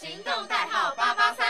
行动代号八八三。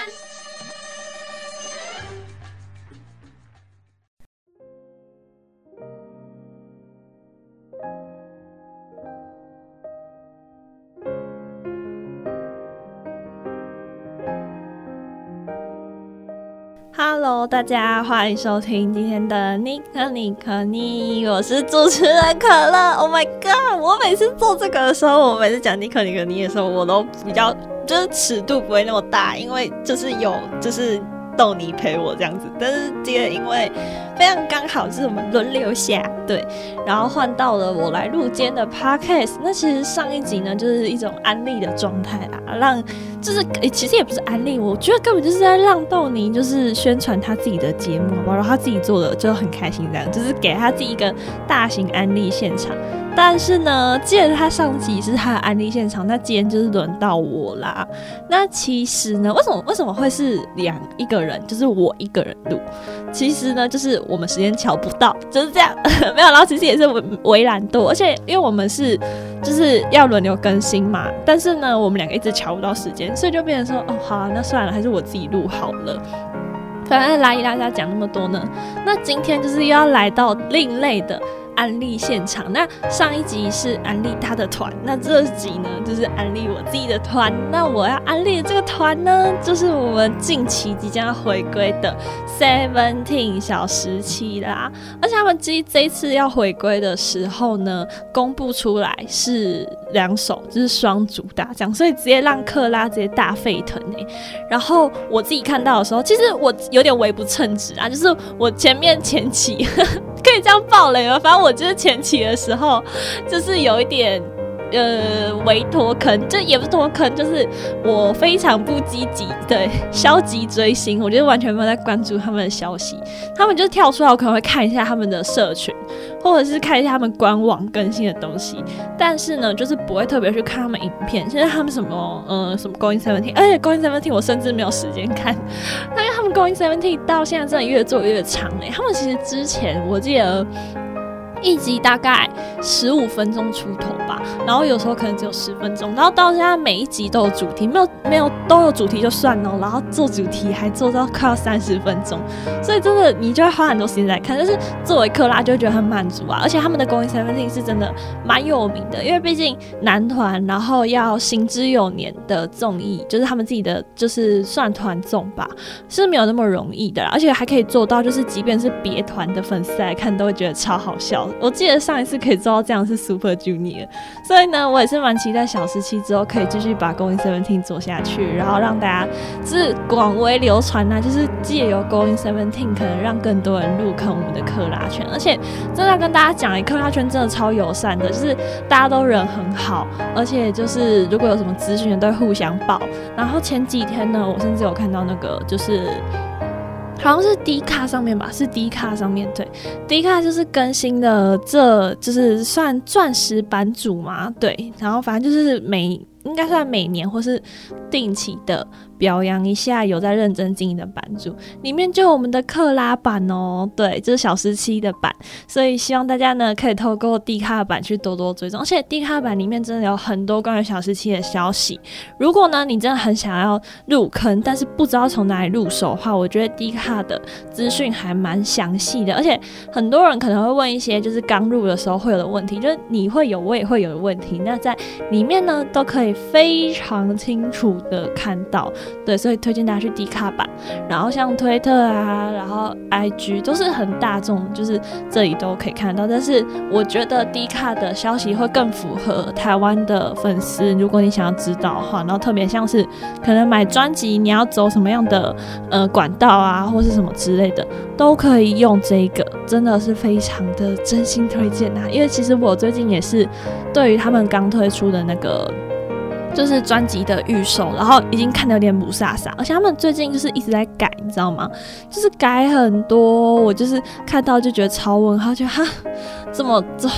Hello，大家欢迎收听今天的尼克尼克尼，我是主持人可乐。Oh my god！我每次做这个的时候，我每次讲尼克尼克尼的时候，我都比较就是尺度不会那么大，因为就是有就是。逗你陪我这样子，但是这个因为非常刚好，是我们轮流下对，然后换到了我来录间的 podcast。那其实上一集呢，就是一种安利的状态啦，让就是，其实也不是安利，我觉得根本就是在让豆泥就是宣传他自己的节目，然后他自己做的就很开心，这样就是给他自己一个大型安利现场。但是呢，既然他上集是他的安利现场，那今天就是轮到我啦。那其实呢，为什么为什么会是两一个人，就是我一个人录？其实呢，就是我们时间瞧不到，就是这样。没有，然后其实也是为懒惰，而且因为我们是就是要轮流更新嘛。但是呢，我们两个一直瞧不到时间，所以就变成说，哦，好啊，那算了，还是我自己录好了。反正拉一大家讲那么多呢，那今天就是又要来到另类的。安利现场，那上一集是安利他的团，那这集呢就是安利我自己的团。那我要安利的这个团呢，就是我们近期即将要回归的 Seventeen 小时期啦。而且他们这这次要回归的时候呢，公布出来是两首，就是双主打这样，所以直接让克拉直接大沸腾哎。然后我自己看到的时候，其实我有点微不称职啊，就是我前面前期可以这样暴雷吗？反正。我就是前期的时候，就是有一点。呃，围脱坑，这也不是脱坑，就是我非常不积极，对，消极追星，我觉得完全没有在关注他们的消息，他们就是跳出来，我可能会看一下他们的社群，或者是看一下他们官网更新的东西，但是呢，就是不会特别去看他们影片，现在他们什么，呃，什么 Going Seventeen，而且 Going Seventeen 我甚至没有时间看，因为他们 Going Seventeen 到现在真的越做越长哎，他们其实之前我记得。一集大概十五分钟出头吧，然后有时候可能只有十分钟，然后到现在每一集都有主题，没有没有都有主题就算了，然后做主题还做到快要三十分钟，所以真的你就会花很多时间在看，但是作为克拉就会觉得很满足啊，而且他们的《公益 Seventeen》是真的蛮有名的，因为毕竟男团，然后要行之有年的综艺，就是他们自己的就是算团综吧，是没有那么容易的，而且还可以做到，就是即便是别团的粉丝来看都会觉得超好笑。我记得上一次可以做到这样是 Super Junior，所以呢，我也是蛮期待小时期之后可以继续把《Going Seventeen》做下去，然后让大家就是广为流传呐，就是借由《Going Seventeen》可能让更多人入坑我们的克拉圈，而且真的要跟大家讲，一克拉圈真的超友善的，就是大家都人很好，而且就是如果有什么资讯都会互相报。然后前几天呢，我甚至有看到那个就是。好像是 D 卡上面吧，是 D 卡上面对，D 卡就是更新的，这就是算钻石版主嘛，对，然后反正就是每应该算每年或是定期的。表扬一下有在认真经营的版主，里面就有我们的克拉版哦，对，这是小时期的版，所以希望大家呢可以透过低卡版去多多追踪，而且低卡版里面真的有很多关于小时期的消息。如果呢你真的很想要入坑，但是不知道从哪里入手的话，我觉得低卡的资讯还蛮详细的，而且很多人可能会问一些就是刚入的时候会有的问题，就是你会有我也会有的问题，那在里面呢都可以非常清楚的看到。对，所以推荐大家去 D 卡版，然后像推特啊，然后 IG 都是很大众，就是这里都可以看到。但是我觉得 D 卡的消息会更符合台湾的粉丝，如果你想要知道的话，然后特别像是可能买专辑，你要走什么样的呃管道啊，或是什么之类的，都可以用这个，真的是非常的真心推荐啊！因为其实我最近也是对于他们刚推出的那个。就是专辑的预售，然后已经看得有点不飒飒，而且他们最近就是一直在改，你知道吗？就是改很多，我就是看到就觉得超问号，就哈，这么这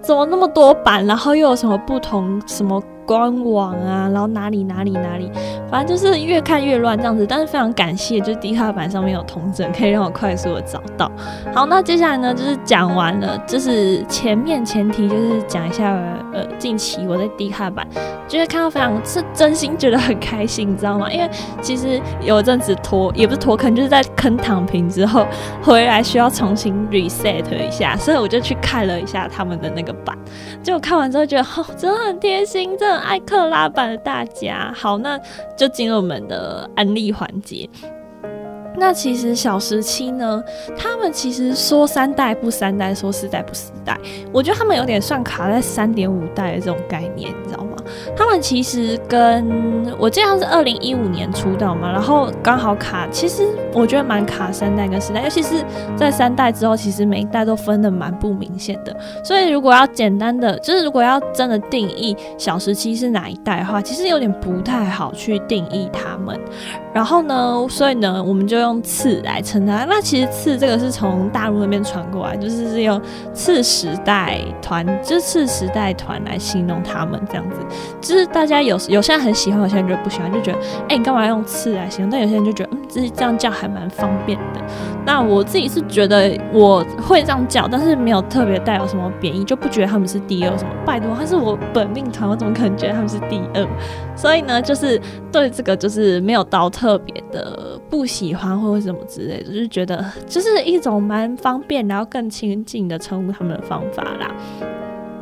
怎么那么多版，然后又有什么不同什么官网啊，然后哪里哪里哪里，反正就是越看越乱这样子。但是非常感谢，就是低卡版上面有同整，可以让我快速的找到。好，那接下来呢，就是讲完了，就是前面前提就是讲一下，呃，近期我在低卡版，就是看到非常是真心觉得很开心，你知道吗？因为其实有一阵子拖，也不是拖坑，就是在坑躺平之后回来需要重新 reset 一下，所以我就去看了一下他们的那个版，结果看完之后觉得，哦，真的很贴心，真的爱克拉版的大家。好，那就进入我们的安利环节。那其实小时期呢，他们其实说三代不三代，说四代不四代，我觉得他们有点算卡在三点五代的这种概念，你知道吗？他们其实跟我记得是二零一五年出道嘛，然后刚好卡，其实我觉得蛮卡三代跟四代，尤其是在三代之后，其实每一代都分的蛮不明显的。所以如果要简单的，就是如果要真的定义小时期是哪一代的话，其实有点不太好去定义他们。然后呢，所以呢，我们就用次来称它。那其实次这个是从大陆那边传过来，就是是用次时代团，就是次时代团来形容他们这样子。就是大家有有些人很喜欢，有些人就不喜欢，就觉得哎，你干嘛用刺来形容？但有些人就觉得嗯，自己这样叫还蛮方便的。那我自己是觉得我会这样叫，但是没有特别带有什么贬义，就不觉得他们是第二什么。拜托，他是我本命团，我怎么可能觉得他们是第二？所以呢，就是对这个就是没有到特别的不喜欢或者什么之类的，就是觉得就是一种蛮方便，然后更亲近的称呼他们的方法啦。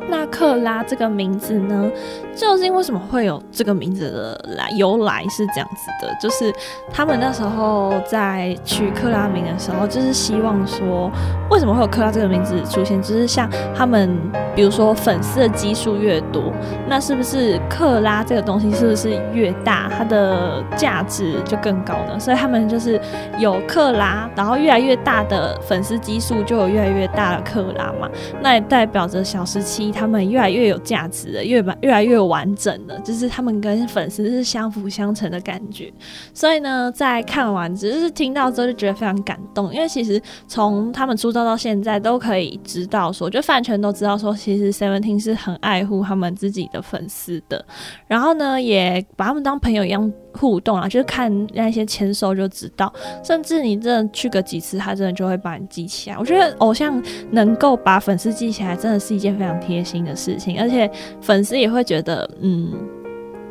那克拉这个名字呢，究竟为什么会有这个名字的来由来是这样子的，就是他们那时候在取克拉名的时候，就是希望说，为什么会有克拉这个名字出现，就是像他们，比如说粉丝的基数越多，那是不是克拉这个东西是不是越大，它的价值就更高呢？所以他们就是有克拉，然后越来越大的粉丝基数就有越来越大的克拉嘛，那也代表着小时期。他们越来越有价值了，越完越来越完整了，就是他们跟粉丝是相辅相成的感觉。所以呢，在看完只是听到之后就觉得非常感动，因为其实从他们出道到现在都可以知道说，就饭圈都知道说，其实 Seventeen 是很爱护他们自己的粉丝的。然后呢，也把他们当朋友一样。互动啊，就是看那些签收就知道，甚至你真的去个几次，他真的就会把你记起来。我觉得偶像能够把粉丝记起来，真的是一件非常贴心的事情，而且粉丝也会觉得，嗯。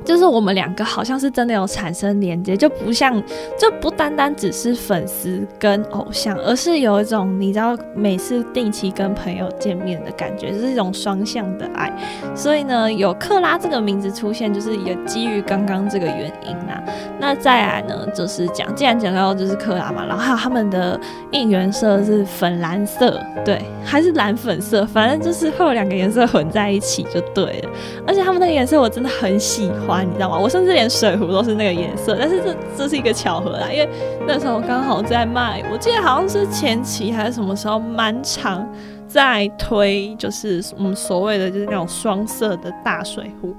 就是我们两个好像是真的有产生连接，就不像就不单单只是粉丝跟偶像，而是有一种你知道每次定期跟朋友见面的感觉，是一种双向的爱。所以呢，有克拉这个名字出现，就是也基于刚刚这个原因啊。那再来呢，就是讲既然讲到就是克拉嘛，然后还有他们的应援色是粉蓝色，对，还是蓝粉色，反正就是会有两个颜色混在一起就对了。而且他们那个颜色我真的很喜欢。你知道吗？我甚至连水壶都是那个颜色，但是这这是一个巧合啦，因为那时候刚好在卖，我记得好像是前期还是什么时候，蛮长在推，就是我们所谓的就是那种双色的大水壶。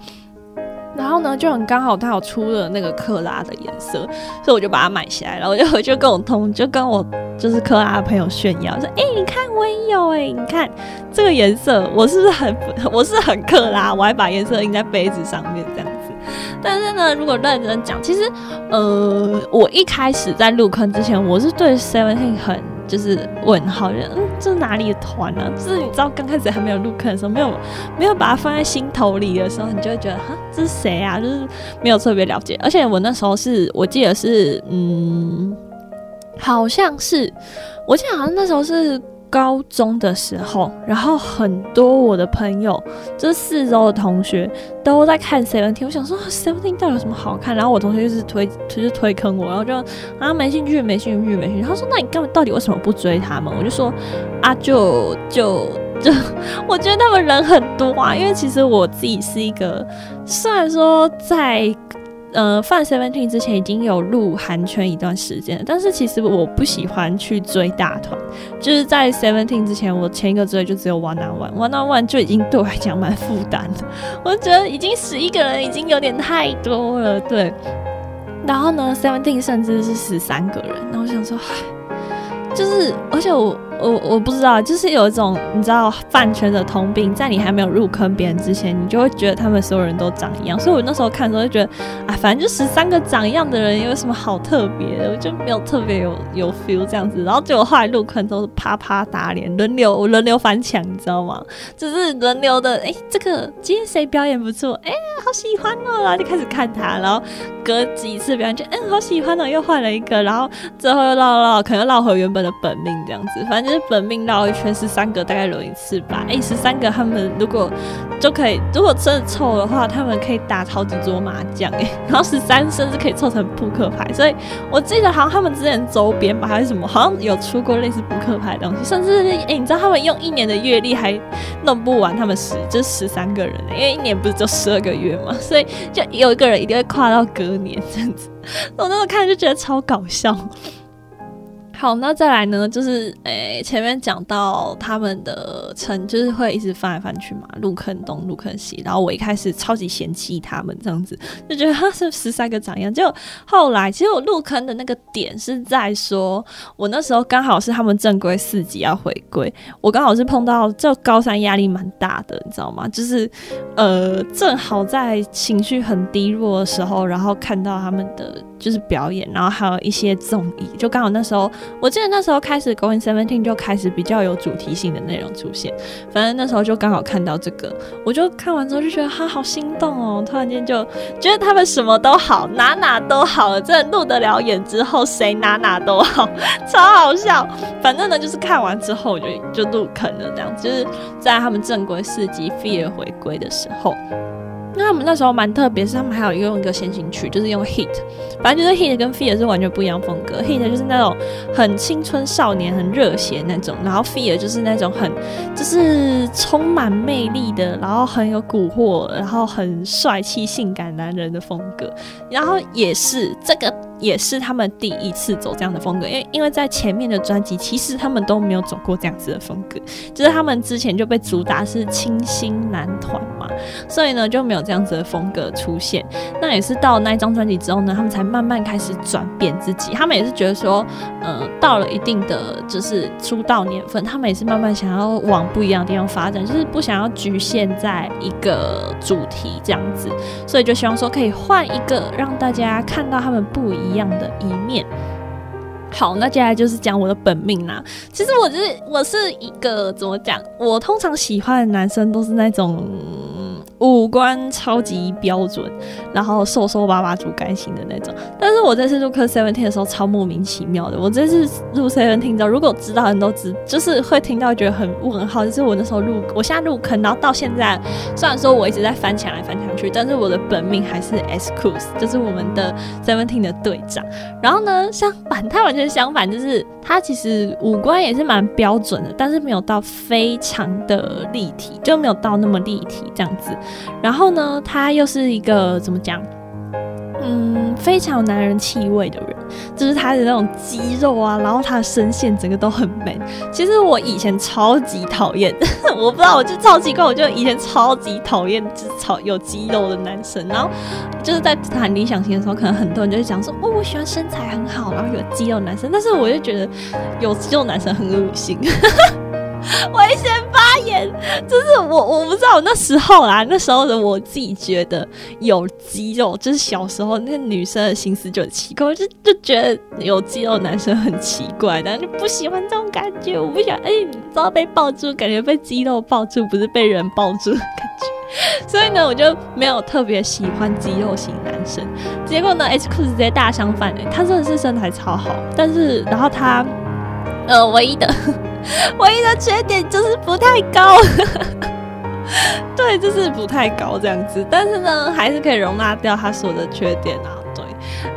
然后呢，就很刚好，他有出了那个克拉的颜色，所以我就把它买下来了。我就回去跟我同，就跟我就是克拉的朋友炫耀，说：“哎，你看我也有哎，你看这个颜色，我是不是很我是很克拉？我还把颜色印在杯子上面这样。但是呢，如果认真讲，其实呃，我一开始在入坑之前，我是对 Seventeen 很。就是问号，人嗯，这是哪里的团呢？就是你知道刚开始还没有入坑的时候，没有没有把它放在心头里的时候，你就会觉得哈，这是谁啊？就是没有特别了解。而且我那时候是我记得是嗯，好像是我记得好像那时候是。高中的时候，然后很多我的朋友，就是四周的同学都在看 Seventeen。我想说 Seventeen 到底有什么好看？然后我同学就是推，就是推坑我，然后就啊没兴趣，没兴趣，没兴趣。他说那你干到底为什么不追他们？我就说啊就就就，我觉得他们人很多啊，因为其实我自己是一个，虽然说在。呃，放 Seventeen 之前已经有入韩圈一段时间，但是其实我不喜欢去追大团。就是在 Seventeen 之前，我前一个追就只有 One on One，One on One 就已经对我来讲蛮负担的。我觉得已经十一个人已经有点太多了，对。然后呢，Seventeen 甚至是十三个人，那我想说，就是而且我。我我不知道，就是有一种你知道饭圈的通病，在你还没有入坑别人之前，你就会觉得他们所有人都长一样。所以我那时候看的时候就觉得，啊，反正就十三个长一样的人，有什么好特别的？我就没有特别有有 feel 这样子。然后结果后来入坑都是啪啪打脸，轮流轮流翻墙，你知道吗？就是轮流的，哎，这个今天谁表演不错？哎，好喜欢哦，然后就开始看他，然后隔几次表演就，嗯，好喜欢哦，又换了一个，然后最后又唠唠，可能唠回原本的本命这样子，反正。本命绕一圈十三个，大概轮一次吧。哎，十三个他们如果就可以，如果真的凑的话，他们可以打超级桌麻将哎。然后十三甚至可以凑成扑克牌，所以我记得好像他们之前周边吧还是什么，好像有出过类似扑克牌的东西。甚至哎，你知道他们用一年的月历还弄不完，他们十就十三个人，因为一年不是就十二个月嘛，所以就有一个人一定会跨到隔年这样子。我那时候看就觉得超搞笑。好，那再来呢？就是诶，前面讲到他们的称，就是会一直翻来翻去嘛，入坑东，入坑西。然后我一开始超级嫌弃他们这样子，就觉得他是十三个长样。就后来，其实我入坑的那个点是在说，我那时候刚好是他们正规四级要回归，我刚好是碰到就高三压力蛮大的，你知道吗？就是呃，正好在情绪很低落的时候，然后看到他们的。就是表演，然后还有一些综艺，就刚好那时候，我记得那时候开始《Going Seventeen》就开始比较有主题性的内容出现。反正那时候就刚好看到这个，我就看完之后就觉得哈好心动哦，突然间就觉得他们什么都好，哪哪都好，真的入得了眼之后，谁哪哪都好，超好笑。反正呢，就是看完之后我就就入坑了，这样就是在他们正规四级 Fear 回归的时候。那他们那时候蛮特别，是他们还有用一个先行曲，就是用 Hit，反正就是 Hit 跟 Fear 是完全不一样风格。Hit 就是那种很青春少年、很热血那种，然后 Fear 就是那种很就是充满魅力的，然后很有蛊惑，然后很帅气、性感男人的风格。然后也是这个。也是他们第一次走这样的风格，因为因为在前面的专辑，其实他们都没有走过这样子的风格，就是他们之前就被主打是清新男团所以呢就没有这样子的风格出现。那也是到那一张专辑之后呢，他们才慢慢开始转变自己。他们也是觉得说，呃，到了一定的就是出道年份，他们也是慢慢想要往不一样的地方发展，就是不想要局限在一个主题这样子，所以就希望说可以换一个让大家看到他们不。一样的一面。好，那接下来就是讲我的本命啦。其实我就是我是一个怎么讲？我通常喜欢的男生都是那种。五官超级标准，然后瘦瘦巴巴、猪肝型的那种。但是我这次入坑 Seventeen 的时候超莫名其妙的。我这次入 Seventeen 之后，如果知道人都知，就是会听到觉得很问号。就是我那时候入，我现在入坑，然后到现在，虽然说我一直在翻墙来翻墙去，但是我的本命还是 S Cruz，就是我们的 Seventeen 的队长。然后呢，相反，他完全相反，就是他其实五官也是蛮标准的，但是没有到非常的立体，就没有到那么立体这样子。然后呢，他又是一个怎么讲？嗯，非常有男人气味的人，就是他的那种肌肉啊，然后他的声线整个都很 man。其实我以前超级讨厌，我不知道，我就超奇怪，我就以前超级讨厌就是超有肌肉的男生。然后就是在谈理想型的时候，可能很多人就会讲说，哦，我喜欢身材很好，然后有肌肉男生。但是我就觉得有肌肉男生很恶心。危险发言，就是我我不知道那时候啦，那时候的我自己觉得有肌肉，就是小时候那个女生的心思就很奇怪，就就觉得有肌肉男生很奇怪，但就不喜欢这种感觉，我不想哎，你知道被抱住，感觉被肌肉抱住，不是被人抱住的感觉，所以呢，我就没有特别喜欢肌肉型男生。结果呢，H 裤子直接大相反哎，他真的是身材超好，但是然后他呃唯一的。唯一的缺点就是不太高，对，就是不太高这样子。但是呢，还是可以容纳掉他所有的缺点啊。对，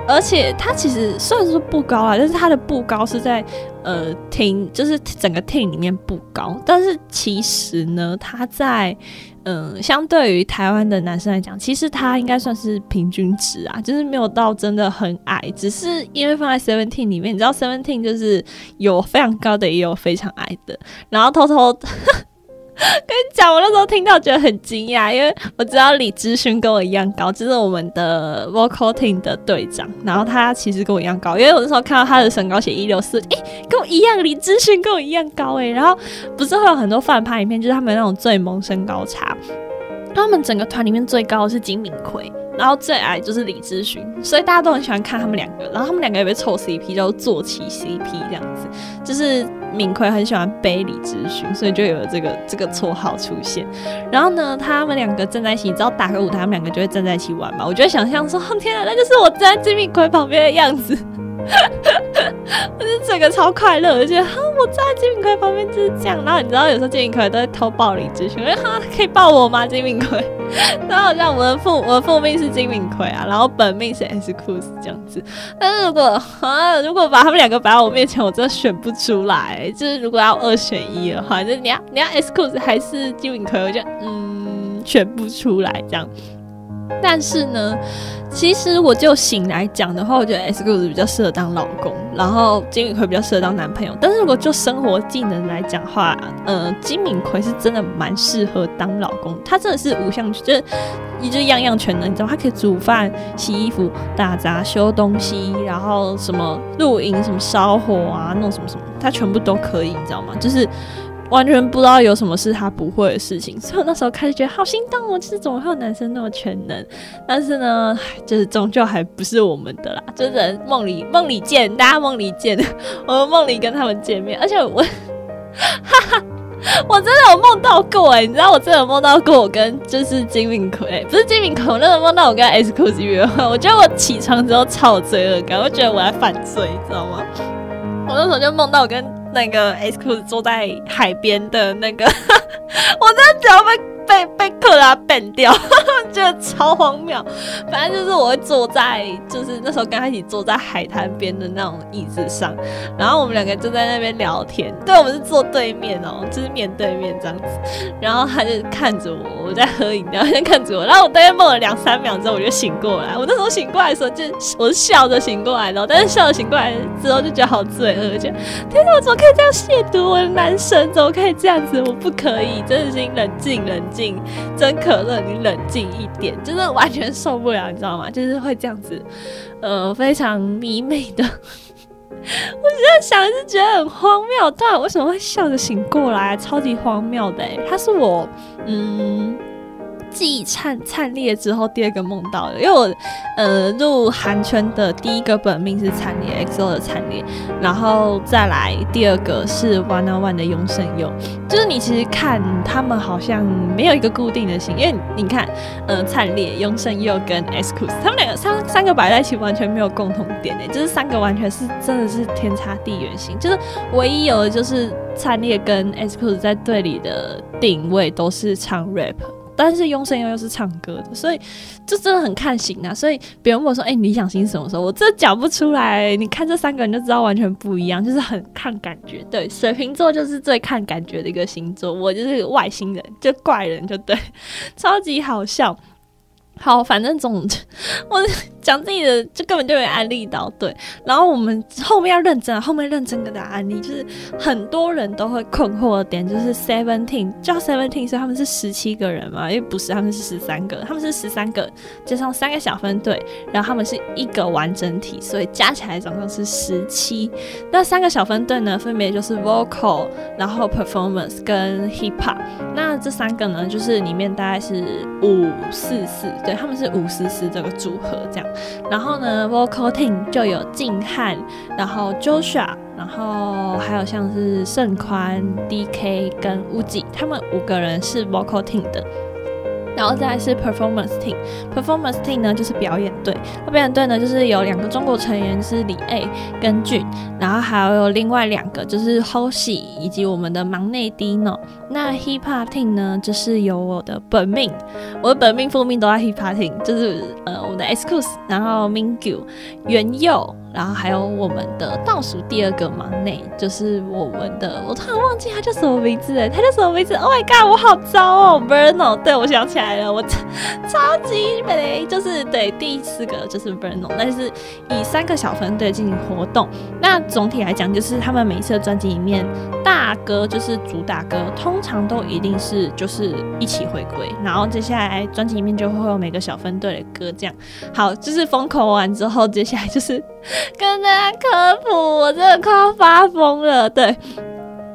而且他其实虽然说不高啊，但是他的不高是在呃厅，就是整个厅里面不高。但是其实呢，他在。嗯，相对于台湾的男生来讲，其实他应该算是平均值啊，就是没有到真的很矮，只是因为放在 Seventeen 里面，你知道 Seventeen 就是有非常高的，也有非常矮的，然后偷偷跟你讲，我那时候听到觉得很惊讶，因为我知道李知勋跟我一样高，就是我们的 vocal team 的队长，然后他其实跟我一样高，因为我那时候看到他的身高写一六四，诶，跟我一样，李知勋跟我一样高诶，然后不是会有很多饭拍影片，就是他们那种最萌身高差，他们整个团里面最高的是金敏奎。然后最矮就是李知勋，所以大家都很喜欢看他们两个。然后他们两个也被凑 CP，叫坐骑 CP 这样子。就是敏奎很喜欢背李知勋，所以就有了这个这个绰号出现。然后呢，他们两个站在一起，你知道打个舞台，他们两个就会站在一起玩嘛。我就会想象说，天啊，那就是我站在金敏奎旁边的样子。我就整个超快乐，我觉得哈，我在金敏奎旁边就是这样。然后你知道，有时候金敏奎都会偷抱李智勋，我说哈，可以抱我吗？金敏 奎。然后像我的父，我的父命是金敏奎啊，然后本命是 S 库斯这样子。但是如果啊，如果把他们两个摆在我面前，我真的选不出来。就是如果要二选一的话，就是你要你要 S 库斯还是金敏奎，我就嗯选不出来这样。但是呢，其实我就醒来讲的话，我觉得 S 库斯比较适合当老公，然后金敏奎比较适合当男朋友。但是如果就生活技能来讲话，呃，金敏奎是真的蛮适合当老公，他真的是五项就是一就样样全能，你知道，他可以煮饭、洗衣服、打杂、修东西，然后什么露营、什么烧火啊，弄什么什么，他全部都可以，你知道吗？就是。完全不知道有什么是他不会的事情，所以我那时候开始觉得好心动哦，就是怎么会有男生那么全能？但是呢，就是终究还不是我们的啦，就是梦里梦里见，大家梦里见，我们梦里跟他们见面，而且我，哈哈，我真的有梦到过哎，你知道我真的有梦到过我跟就是金敏奎，不是金敏奎，我那时候梦到我跟 S 酷 s 约会，我觉得我起床之后超有罪恶感，我觉得我在犯罪，你知道吗？我那时候就梦到我跟。那个 S 裤子坐在海边的那个，我真的脚被被被克拉崩掉，觉得超荒谬。反正就是我会坐在，就是那时候跟他一起坐在海滩边的那种椅子上，然后我们两个就在那边聊天。对，我们是坐对面哦，就是面对面这样子。然后他就看着我，我在喝饮料，他就看着我。然后我大概梦了两三秒之后，我就醒过来。我那时候醒过来的时候，就我是笑着醒过来的，但是笑着醒过来之后就觉得好罪恶，就天哪，我怎么可以这样亵渎我的男神？怎么可以这样子？我不可以，真的是冷静冷静。静真可乐，你冷静一点，真的完全受不了，你知道吗？就是会这样子，呃，非常迷妹的。我现在想是觉得很荒谬，到底为什么会笑着醒过来？超级荒谬的，他是我，嗯。记忆灿灿烈之后，第二个梦到的，因为我呃入韩圈的第一个本命是灿烈 XO 的灿烈，然后再来第二个是 One on One 的永胜佑，就是你其实看他们好像没有一个固定的型，因为你看呃灿烈、永胜佑跟 S k u s 他们两个三三个摆在一起完全没有共同点诶，就是三个完全是真的是天差地远型，就是唯一有的就是灿烈跟 S k u s 在队里的定位都是唱 rap。但是雍生又又是唱歌的，所以就真的很看型啊。所以别人问我说：“哎，理想型什么时候？”我这讲不出来。你看这三个人就知道完全不一样，就是很看感觉。对，水瓶座就是最看感觉的一个星座。我就是外星人，就怪人，就对，超级好笑。好，反正总之我讲自己的，就根本就没安利到对。然后我们后面要认真，后面认真跟大家安利，就是很多人都会困惑的点，就是 Seventeen 叫 Seventeen，是他们是十七个人嘛？因为不是，他们是十三个，他们是十三个加上三个小分队，然后他们是一个完整体，所以加起来总共是十七。那三个小分队呢，分别就是 Vocal，然后 Performance 跟 Hip Hop。那这三个呢，就是里面大概是五四四。对，他们是五四四这个组合这样，然后呢，vocal team 就有静汉，然后 Joshua，然后还有像是盛宽、DK 跟 Uzi，，他们五个人是 vocal team 的。然后再是 performance team，performance team 呢就是表演队，表演队呢就是有两个中国成员是李 A 跟俊，然后还有另外两个就是 Hoshi 以及我们的忙内 Dino。那 hip hop team 呢就是有我的本命，我的本命副命都在 hip hop team，就是呃我的 Excuse，然后 Mingyu 元佑。然后还有我们的倒数第二个忙内，就是我们的，我突然忘记他叫什么名字哎，他叫什么名字？Oh my god，我好糟哦，Bruno，对我想起来了，我超级美，就是对第四个就是 Bruno，但是以三个小分队进行活动。那总体来讲，就是他们每一次的专辑里面，大歌就是主打歌，通常都一定是就是一起回归，然后接下来专辑里面就会有每个小分队的歌这样。好，就是封口完之后，接下来就是。跟大家科普，我真的快要发疯了。对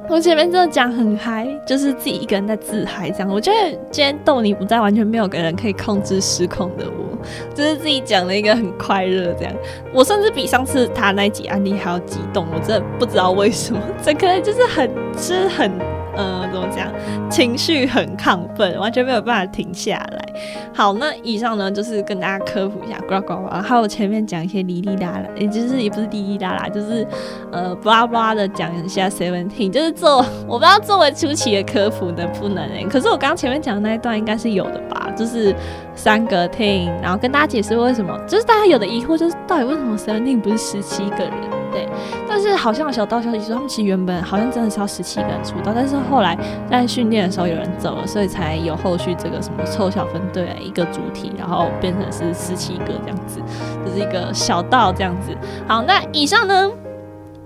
我前面真的讲很嗨，就是自己一个人在自嗨这样。我觉得今天逗你不在，完全没有个人可以控制失控的我，就是自己讲了一个很快乐这样。我甚至比上次他那集案例还要激动，我真的不知道为什么，整个人就是很，就是很。呃，怎么讲？情绪很亢奋，完全没有办法停下来。好，那以上呢，就是跟大家科普一下，呱呱呱，还有前面讲一些滴滴答啦，也就是也不是滴滴答啦，就是呃，巴拉巴拉的讲一下 Seventeen，就是做我不知道作为初期的科普能不能诶。可是我刚刚前面讲的那一段应该是有的吧？就是三个 team，然后跟大家解释为什么，就是大家有的疑惑就是到底为什么 Seventeen 不是十七个人？对，但是好像小道消息说，他们其实原本好像真的是要十七个人出道，但是后来在训练的时候有人走了，所以才有后续这个什么凑小分队一个主体，然后变成是十七个这样子，就是一个小道这样子。好，那以上呢？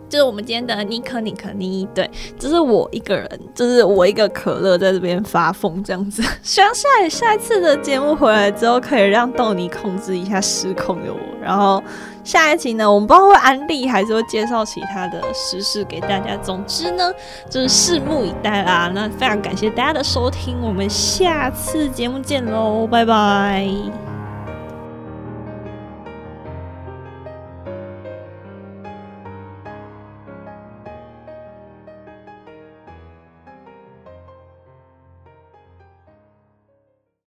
就是我们今天的尼可尼可尼，对，就是我一个人，就是我一个可乐在这边发疯这样子。希望下下一次的节目回来之后，可以让豆尼控制一下失控的我。然后下一集呢，我们不知道会安利还是会介绍其他的实事给大家。总之呢，就是拭目以待啦。那非常感谢大家的收听，我们下次节目见喽，拜拜。